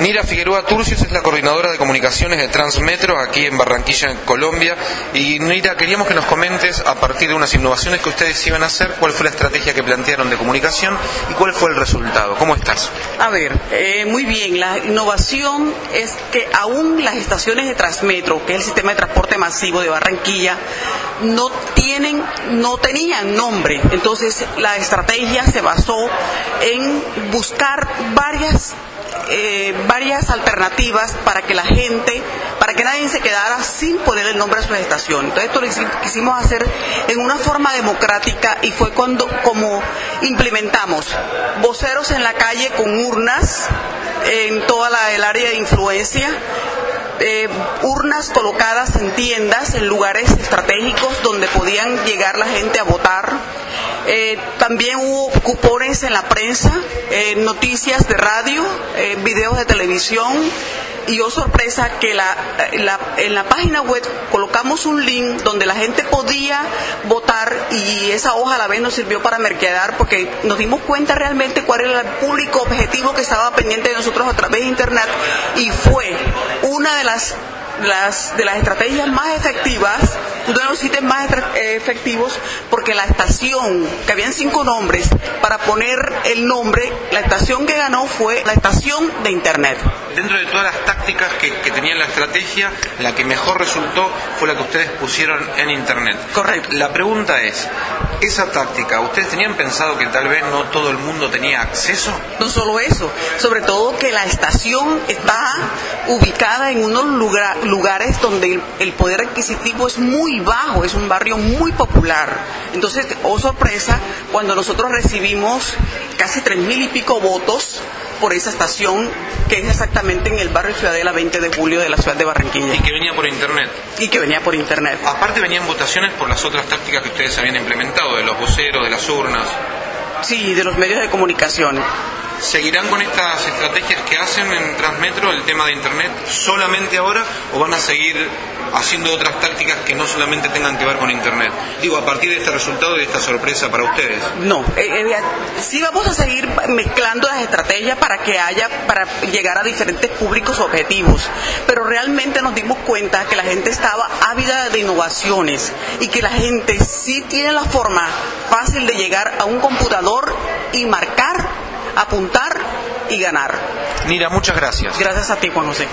Nira Figueroa Turcios es la coordinadora de comunicaciones de Transmetro aquí en Barranquilla, en Colombia. Y Nira, queríamos que nos comentes, a partir de unas innovaciones que ustedes iban a hacer, cuál fue la estrategia que plantearon de comunicación y cuál fue el resultado. ¿Cómo estás? A ver, eh, muy bien. La innovación es que aún las estaciones de Transmetro, que es el sistema de transporte masivo de Barranquilla, no tienen, no tenían nombre. Entonces, la estrategia se basó en buscar varias eh, varias alternativas para que la gente, para que nadie se quedara sin poner el nombre a su estación. Entonces esto lo quisimos hacer en una forma democrática y fue cuando como implementamos voceros en la calle con urnas en toda la, el área de influencia, eh, urnas colocadas en tiendas, en lugares estratégicos donde podían llegar la gente a votar eh, también hubo cupones en la prensa, eh, noticias de radio, eh, videos de televisión. Y oh sorpresa que la, en la página web colocamos un link donde la gente podía votar y esa hoja a la vez nos sirvió para merquear porque nos dimos cuenta realmente cuál era el público objetivo que estaba pendiente de nosotros a través de internet y fue una de las las, de las estrategias más efectivas, uno de los sitios más eh, efectivos, porque la estación, que habían cinco nombres, para poner el nombre, la estación que ganó fue la estación de Internet. Dentro de todas las tácticas que, que tenían la estrategia, la que mejor resultó fue la que ustedes pusieron en Internet. Correcto. La pregunta es, esa táctica, ¿ustedes tenían pensado que tal vez no todo el mundo tenía acceso? No solo eso, sobre todo que la estación está ubicada en unos lugares donde el, poder adquisitivo es muy bajo, es un barrio muy popular. Entonces, oh sorpresa, cuando nosotros recibimos casi tres mil y pico votos por esa estación que es exactamente en el barrio Ciudadela 20 de julio de la ciudad de Barranquilla. Y que venía por internet. Y que venía por internet. Aparte venían votaciones por las otras tácticas que ustedes habían implementado, de los voceros, de las urnas. Sí, de los medios de comunicación. ¿Seguirán con estas estrategias que hacen en Transmetro, el tema de Internet, solamente ahora o van a seguir haciendo otras tácticas que no solamente tengan que ver con Internet? Digo, a partir de este resultado y de esta sorpresa para ustedes. No, eh, eh, sí vamos a seguir mezclando las estrategias para que haya, para llegar a diferentes públicos objetivos, pero realmente nos dimos cuenta que la gente estaba ávida de innovaciones y que la gente sí tiene la forma fácil de llegar a un computador y marcar apuntar y ganar. Mira, muchas gracias. Gracias a ti, Juan José.